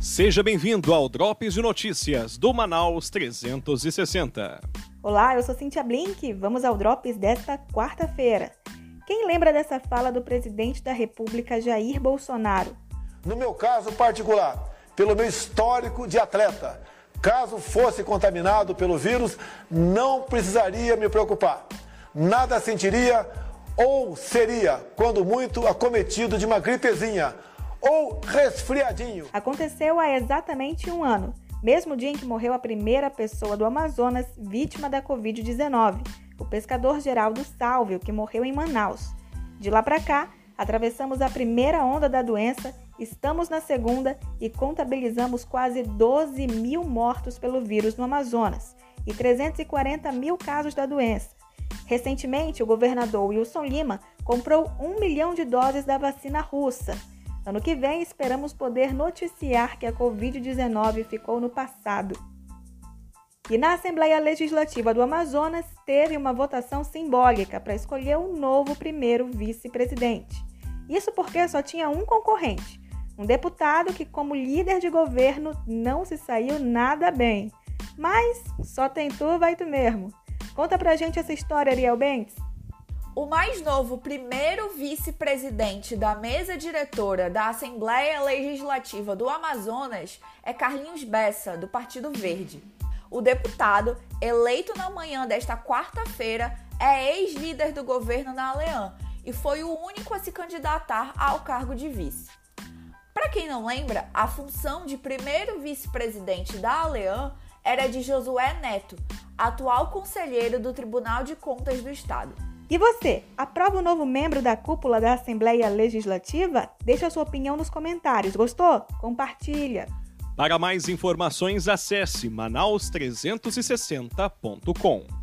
Seja bem-vindo ao Drops de Notícias do Manaus 360. Olá, eu sou Cintia Blink. Vamos ao Drops desta quarta-feira. Quem lembra dessa fala do presidente da República Jair Bolsonaro? No meu caso particular, pelo meu histórico de atleta, caso fosse contaminado pelo vírus, não precisaria me preocupar. Nada sentiria ou seria, quando muito, acometido de uma gripezinha ou resfriadinho. Aconteceu há exatamente um ano, mesmo dia em que morreu a primeira pessoa do Amazonas vítima da Covid-19, o pescador Geraldo Salvio, que morreu em Manaus. De lá para cá, atravessamos a primeira onda da doença, estamos na segunda e contabilizamos quase 12 mil mortos pelo vírus no Amazonas e 340 mil casos da doença. Recentemente, o governador Wilson Lima comprou um milhão de doses da vacina russa. Ano que vem, esperamos poder noticiar que a Covid-19 ficou no passado. E na Assembleia Legislativa do Amazonas, teve uma votação simbólica para escolher um novo primeiro vice-presidente. Isso porque só tinha um concorrente, um deputado que, como líder de governo, não se saiu nada bem. Mas só tem tu, vai tu mesmo. Conta pra gente essa história, Ariel Bentes. O mais novo primeiro vice-presidente da mesa diretora da Assembleia Legislativa do Amazonas é Carlinhos Bessa, do Partido Verde. O deputado, eleito na manhã desta quarta-feira, é ex-líder do governo na Aleã e foi o único a se candidatar ao cargo de vice. Para quem não lembra, a função de primeiro vice-presidente da Aleã era de Josué Neto, atual conselheiro do Tribunal de Contas do Estado. E você, aprova o novo membro da cúpula da Assembleia Legislativa? Deixa a sua opinião nos comentários. Gostou? Compartilha. Para mais informações, acesse manaus360.com.